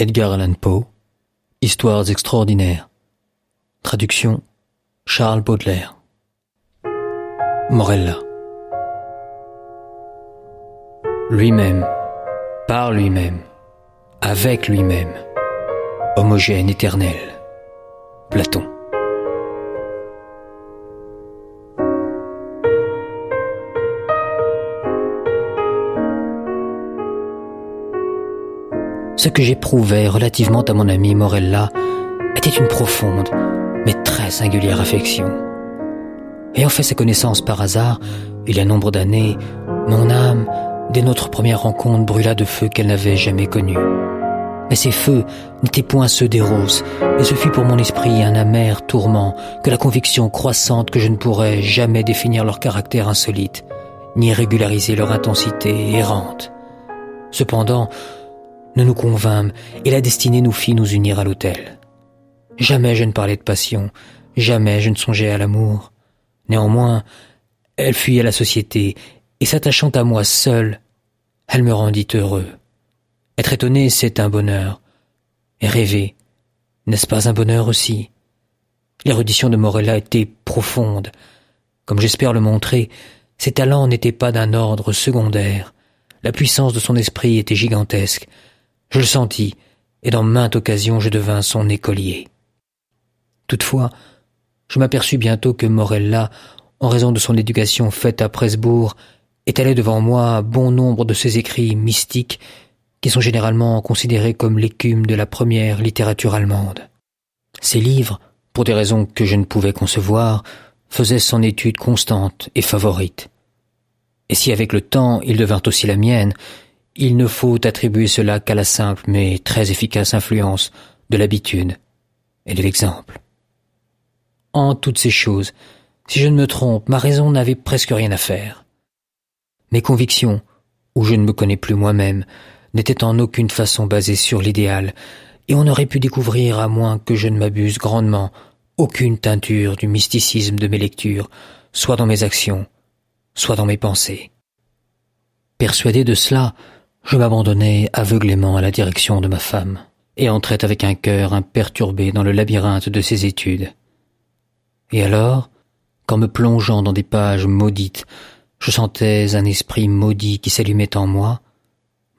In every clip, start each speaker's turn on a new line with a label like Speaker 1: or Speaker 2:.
Speaker 1: Edgar Allan Poe, Histoires extraordinaires. Traduction Charles Baudelaire. Morella. Lui-même, par lui-même, avec lui-même, homogène éternel. Platon. Ce que j'éprouvais relativement à mon ami Morella était une profonde, mais très singulière affection. Ayant fait sa connaissance par hasard, il y a nombre d'années, mon âme, dès notre première rencontre, brûla de feux qu'elle n'avait jamais connus. Mais ces feux n'étaient point ceux des roses, et ce fut pour mon esprit un amer tourment que la conviction croissante que je ne pourrais jamais définir leur caractère insolite, ni régulariser leur intensité errante. Cependant, nous nous convînmes et la destinée nous fit nous unir à l'autel. Jamais je ne parlais de passion, jamais je ne songeais à l'amour. Néanmoins, elle fuyait la société et s'attachant à moi seule, elle me rendit heureux. Être étonné, c'est un bonheur. Et rêver, n'est-ce pas un bonheur aussi? L'érudition de Morella était profonde. Comme j'espère le montrer, ses talents n'étaient pas d'un ordre secondaire. La puissance de son esprit était gigantesque. Je le sentis, et dans maintes occasions je devins son écolier. Toutefois, je m'aperçus bientôt que Morella, en raison de son éducation faite à Presbourg, étalait devant moi bon nombre de ces écrits mystiques qui sont généralement considérés comme l'écume de la première littérature allemande. Ces livres, pour des raisons que je ne pouvais concevoir, faisaient son étude constante et favorite. Et si avec le temps il devint aussi la mienne, il ne faut attribuer cela qu'à la simple mais très efficace influence de l'habitude et de l'exemple. En toutes ces choses, si je ne me trompe, ma raison n'avait presque rien à faire. Mes convictions, où je ne me connais plus moi-même, n'étaient en aucune façon basées sur l'idéal, et on aurait pu découvrir, à moins que je ne m'abuse grandement, aucune teinture du mysticisme de mes lectures, soit dans mes actions, soit dans mes pensées. Persuadé de cela, je m'abandonnai aveuglément à la direction de ma femme, et entrais avec un cœur imperturbé dans le labyrinthe de ses études. Et alors, qu'en me plongeant dans des pages maudites, je sentais un esprit maudit qui s'allumait en moi,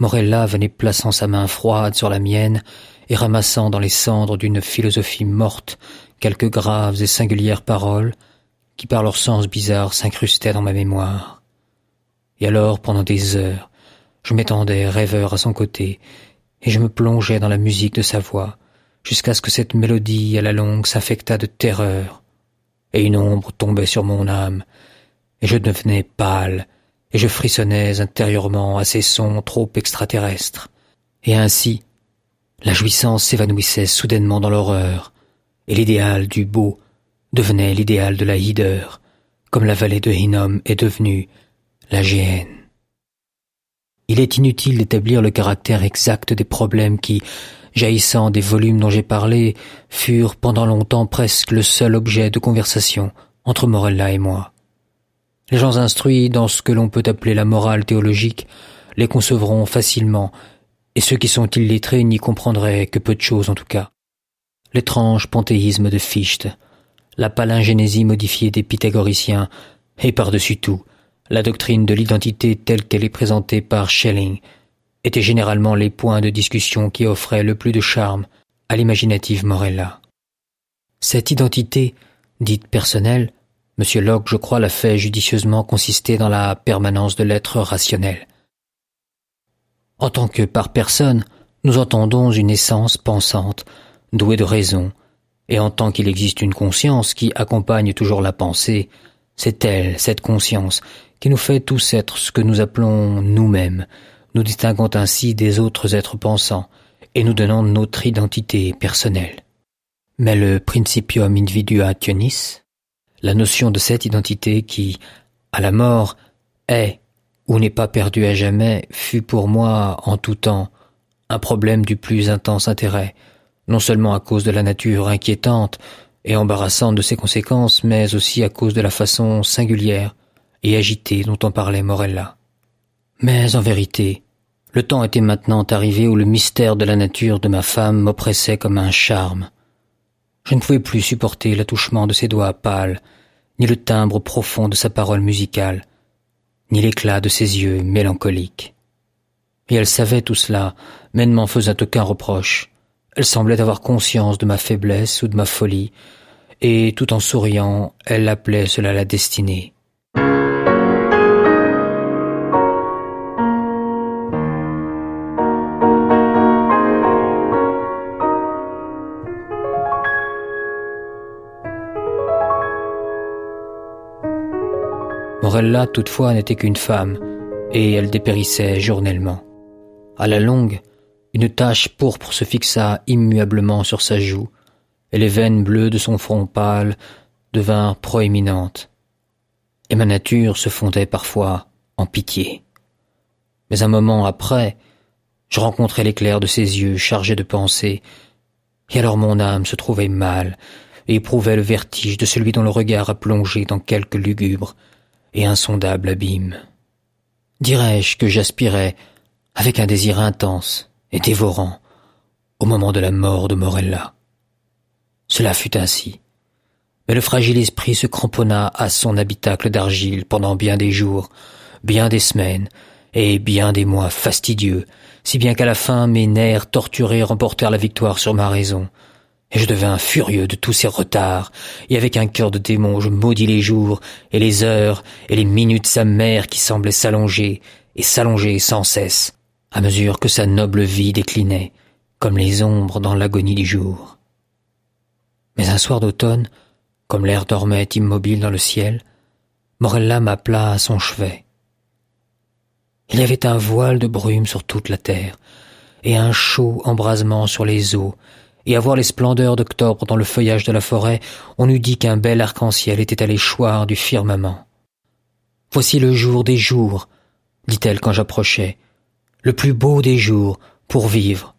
Speaker 1: Morella venait plaçant sa main froide sur la mienne et ramassant dans les cendres d'une philosophie morte quelques graves et singulières paroles qui par leur sens bizarre s'incrustaient dans ma mémoire. Et alors, pendant des heures, je m'étendais rêveur à son côté, et je me plongeais dans la musique de sa voix, jusqu'à ce que cette mélodie à la longue s'affectât de terreur, et une ombre tombait sur mon âme, et je devenais pâle, et je frissonnais intérieurement à ces sons trop extraterrestres. Et ainsi, la jouissance s'évanouissait soudainement dans l'horreur, et l'idéal du beau devenait l'idéal de la hideur, comme la vallée de Hinnom est devenue la géhenne. Il est inutile d'établir le caractère exact des problèmes qui, jaillissant des volumes dont j'ai parlé, furent pendant longtemps presque le seul objet de conversation entre Morella et moi. Les gens instruits dans ce que l'on peut appeler la morale théologique les concevront facilement, et ceux qui sont illettrés n'y comprendraient que peu de choses en tout cas. L'étrange panthéisme de Fichte, la palingénésie modifiée des pythagoriciens, et par-dessus tout, la doctrine de l'identité telle qu'elle est présentée par Schelling était généralement les points de discussion qui offraient le plus de charme à l'imaginative Morella. Cette identité, dite personnelle, M. Locke, je crois, l'a fait judicieusement consister dans la permanence de l'être rationnel. En tant que par personne, nous entendons une essence pensante, douée de raison, et en tant qu'il existe une conscience qui accompagne toujours la pensée, c'est elle, cette conscience, qui nous fait tous être ce que nous appelons nous-mêmes, nous distinguant ainsi des autres êtres pensants, et nous donnant notre identité personnelle. Mais le principium individuationis, la notion de cette identité qui, à la mort, est ou n'est pas perdue à jamais, fut pour moi, en tout temps, un problème du plus intense intérêt, non seulement à cause de la nature inquiétante et embarrassante de ses conséquences, mais aussi à cause de la façon singulière et agité dont en parlait Morella. Mais en vérité, Le temps était maintenant arrivé où le mystère de la nature de ma femme m'oppressait comme un charme. Je ne pouvais plus supporter l'attouchement de ses doigts pâles, ni le timbre profond de sa parole musicale, ni l'éclat de ses yeux mélancoliques. Et elle savait tout cela, mais ne m'en faisait aucun reproche. Elle semblait avoir conscience de ma faiblesse ou de ma folie, et tout en souriant, elle appelait cela la destinée. Morella, toutefois, n'était qu'une femme, et elle dépérissait journellement. À la longue, une tache pourpre se fixa immuablement sur sa joue, et les veines bleues de son front pâle devinrent proéminentes. Et ma nature se fondait parfois en pitié. Mais un moment après, je rencontrai l'éclair de ses yeux chargés de pensées, et alors mon âme se trouvait mal, et éprouvait le vertige de celui dont le regard a plongé dans quelque lugubre et insondable abîme. Dirais-je que j'aspirais, avec un désir intense et dévorant, au moment de la mort de Morella. Cela fut ainsi. Mais le fragile esprit se cramponna à son habitacle d'argile pendant bien des jours, bien des semaines, et bien des mois fastidieux, si bien qu'à la fin mes nerfs torturés remportèrent la victoire sur ma raison, et je devins furieux de tous ces retards, et avec un cœur de démon je maudis les jours, et les heures, et les minutes mère qui semblaient s'allonger, et s'allonger sans cesse, à mesure que sa noble vie déclinait, comme les ombres dans l'agonie du jour. Mais un soir d'automne, comme l'air dormait immobile dans le ciel, Morella m'appela à son chevet. Il y avait un voile de brume sur toute la terre, et un chaud embrasement sur les eaux, et à voir les splendeurs d'octobre dans le feuillage de la forêt, on eût dit qu'un bel arc-en-ciel était allé choir du firmament. Voici le jour des jours, dit-elle quand j'approchais, le plus beau des jours pour vivre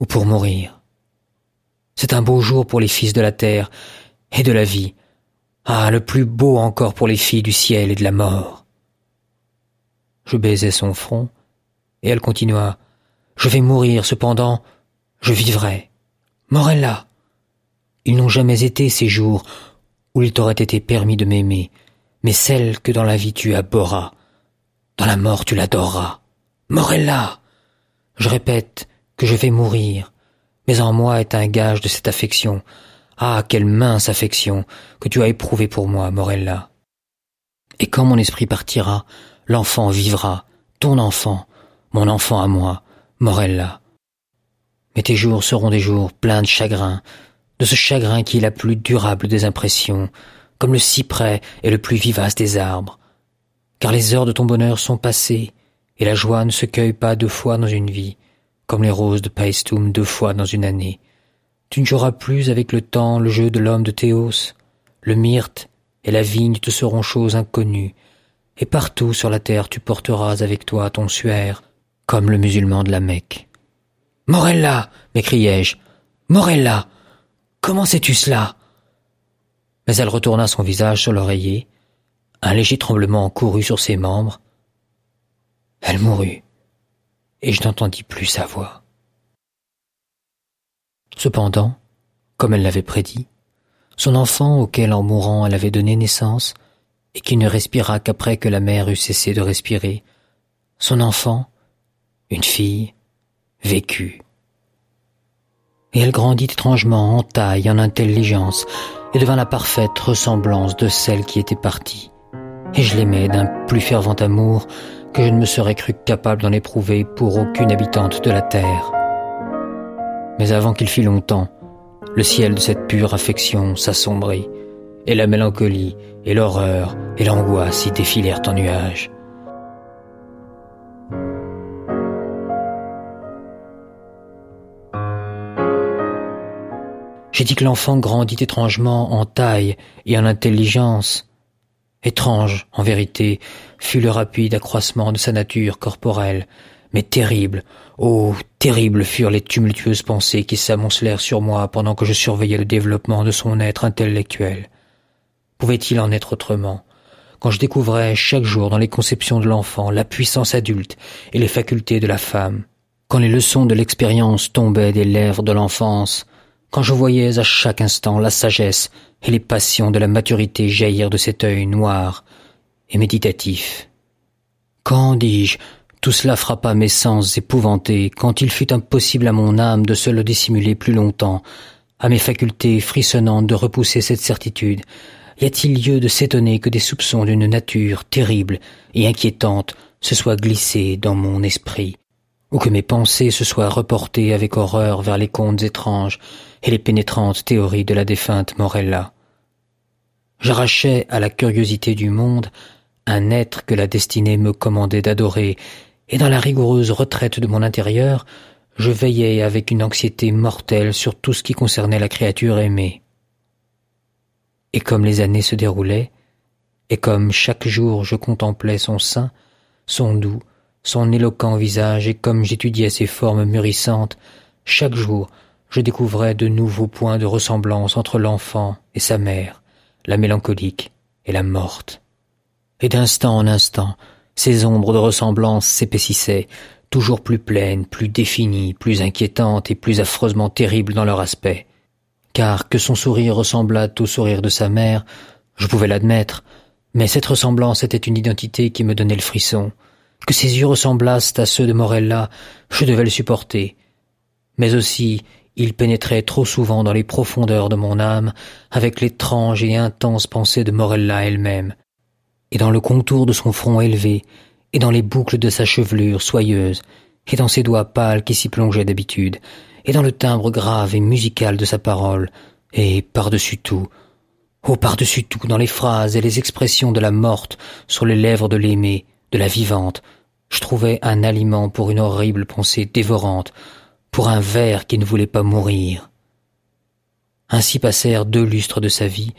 Speaker 1: ou pour mourir. C'est un beau jour pour les fils de la terre et de la vie. Ah, le plus beau encore pour les filles du ciel et de la mort. Je baisai son front, et elle continua. Je vais mourir, cependant, je vivrai. Morella, ils n'ont jamais été ces jours où il t'aurait été permis de m'aimer, mais celles que dans la vie tu abhorras, dans la mort tu l'adoreras. Morella, je répète que je vais mourir, mais en moi est un gage de cette affection. Ah, quelle mince affection que tu as éprouvée pour moi, Morella. Et quand mon esprit partira, l'enfant vivra, ton enfant, mon enfant à moi, Morella. Mais tes jours seront des jours pleins de chagrin, de ce chagrin qui est la plus durable des impressions, comme le cyprès est le plus vivace des arbres. Car les heures de ton bonheur sont passées, et la joie ne se cueille pas deux fois dans une vie, comme les roses de Paestum deux fois dans une année. Tu ne joueras plus avec le temps le jeu de l'homme de Théos. Le myrte et la vigne te seront choses inconnues, et partout sur la terre tu porteras avec toi ton suaire, comme le musulman de la Mecque. Morella m'écriai-je. Morella Comment sais-tu cela? Mais elle retourna son visage sur l'oreiller. Un léger tremblement courut sur ses membres. Elle mourut, et je n'entendis plus sa voix. Cependant, comme elle l'avait prédit, son enfant auquel en mourant elle avait donné naissance, et qui ne respira qu'après que la mère eut cessé de respirer, son enfant, une fille, vécut. Et elle grandit étrangement en taille, en intelligence, et devint la parfaite ressemblance de celle qui était partie. Et je l'aimais d'un plus fervent amour que je ne me serais cru capable d'en éprouver pour aucune habitante de la terre. Mais avant qu'il fît longtemps, le ciel de cette pure affection s'assombrit, et la mélancolie, et l'horreur, et l'angoisse y défilèrent en nuages. J'ai dit que l'enfant grandit étrangement en taille et en intelligence. Étrange, en vérité, fut le rapide accroissement de sa nature corporelle, mais terrible, oh, terribles furent les tumultueuses pensées qui s'amoncelèrent sur moi pendant que je surveillais le développement de son être intellectuel. Pouvait-il en être autrement? Quand je découvrais chaque jour dans les conceptions de l'enfant la puissance adulte et les facultés de la femme, quand les leçons de l'expérience tombaient des lèvres de l'enfance, quand je voyais à chaque instant la sagesse et les passions de la maturité jaillir de cet œil noir et méditatif. Quand, dis-je, tout cela frappa mes sens épouvantés, quand il fut impossible à mon âme de se le dissimuler plus longtemps, à mes facultés frissonnantes de repousser cette certitude, y a-t-il lieu de s'étonner que des soupçons d'une nature terrible et inquiétante se soient glissés dans mon esprit, ou que mes pensées se soient reportées avec horreur vers les contes étranges et les pénétrantes théories de la défunte Morella. J'arrachais à la curiosité du monde un être que la destinée me commandait d'adorer, et dans la rigoureuse retraite de mon intérieur, je veillais avec une anxiété mortelle sur tout ce qui concernait la créature aimée. Et comme les années se déroulaient, et comme chaque jour je contemplais son sein, son doux, son éloquent visage, et comme j'étudiais ses formes mûrissantes, chaque jour je découvrais de nouveaux points de ressemblance entre l'enfant et sa mère, la mélancolique et la morte. Et d'instant en instant, ces ombres de ressemblance s'épaississaient, toujours plus pleines, plus définies, plus inquiétantes et plus affreusement terribles dans leur aspect. Car que son sourire ressemblât au sourire de sa mère, je pouvais l'admettre, mais cette ressemblance était une identité qui me donnait le frisson. Que ses yeux ressemblassent à ceux de Morella, je devais le supporter. Mais aussi, il pénétrait trop souvent dans les profondeurs de mon âme avec l'étrange et intense pensée de Morella elle-même, et dans le contour de son front élevé, et dans les boucles de sa chevelure soyeuse, et dans ses doigts pâles qui s'y plongeaient d'habitude, et dans le timbre grave et musical de sa parole, et par-dessus tout, oh par-dessus tout, dans les phrases et les expressions de la morte sur les lèvres de l'aimée, de la vivante, je trouvais un aliment pour une horrible pensée dévorante, pour un ver qui ne voulait pas mourir. Ainsi passèrent deux lustres de sa vie,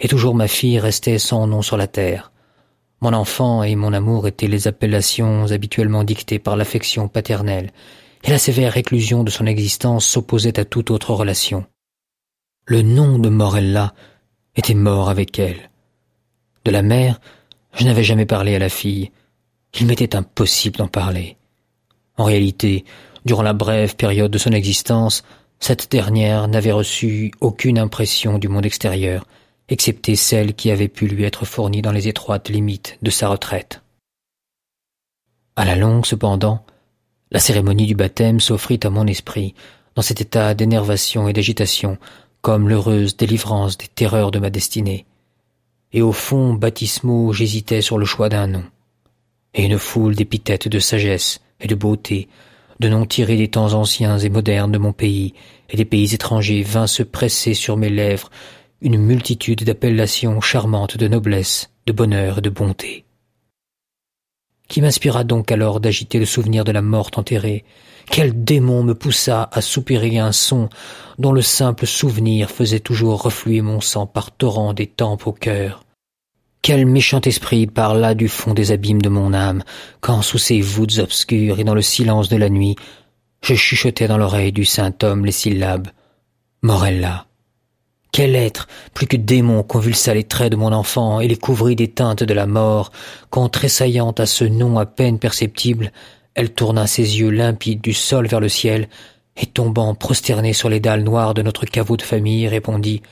Speaker 1: et toujours ma fille restait sans nom sur la terre. Mon enfant et mon amour étaient les appellations habituellement dictées par l'affection paternelle, et la sévère réclusion de son existence s'opposait à toute autre relation. Le nom de Morella était mort avec elle. De la mère, je n'avais jamais parlé à la fille. Il m'était impossible d'en parler. En réalité, Durant la brève période de son existence, cette dernière n'avait reçu aucune impression du monde extérieur, excepté celle qui avait pu lui être fournie dans les étroites limites de sa retraite. À la longue, cependant, la cérémonie du baptême s'offrit à mon esprit, dans cet état d'énervation et d'agitation, comme l'heureuse délivrance des terreurs de ma destinée. Et au fond baptismaux j'hésitais sur le choix d'un nom. Et une foule d'épithètes de sagesse et de beauté de noms tirés des temps anciens et modernes de mon pays et des pays étrangers vint se presser sur mes lèvres une multitude d'appellations charmantes de noblesse, de bonheur et de bonté. Qui m'inspira donc alors d'agiter le souvenir de la morte enterrée? Quel démon me poussa à soupirer un son dont le simple souvenir faisait toujours refluer mon sang par torrents des tempes au cœur? Quel méchant esprit parla du fond des abîmes de mon âme, quand sous ces voûtes obscures et dans le silence de la nuit, je chuchotais dans l'oreille du saint homme les syllabes Morella. Quel être, plus que démon, convulsa les traits de mon enfant et les couvrit des teintes de la mort, quand, tressaillant à ce nom à peine perceptible, elle tourna ses yeux limpides du sol vers le ciel, et tombant prosternée sur les dalles noires de notre caveau de famille, répondit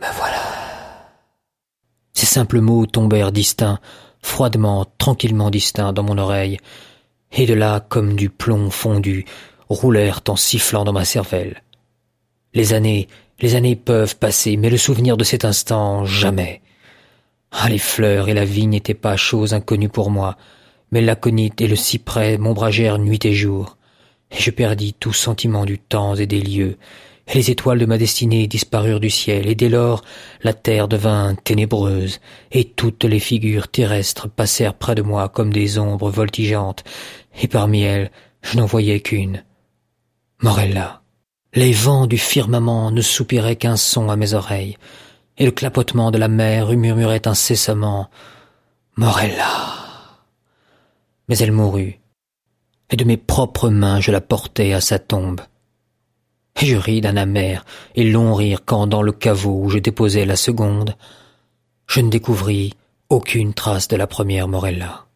Speaker 1: Me voilà. Simples mots tombèrent distincts, froidement, tranquillement distincts dans mon oreille, et de là, comme du plomb fondu, roulèrent en sifflant dans ma cervelle. Les années, les années peuvent passer, mais le souvenir de cet instant, jamais. Ah, les fleurs et la vie n'étaient pas chose inconnue pour moi, mais l'aconite et le cyprès m'ombragèrent nuit et jour, et je perdis tout sentiment du temps et des lieux, les étoiles de ma destinée disparurent du ciel, et dès lors la terre devint ténébreuse, et toutes les figures terrestres passèrent près de moi comme des ombres voltigeantes, et parmi elles je n'en voyais qu'une. Morella. Les vents du firmament ne soupiraient qu'un son à mes oreilles, et le clapotement de la mer murmurait incessamment Morella. Mais elle mourut, et de mes propres mains je la portai à sa tombe je ris d'un amer et long rire quand, dans le caveau où je déposais la seconde, je ne découvris aucune trace de la première Morella.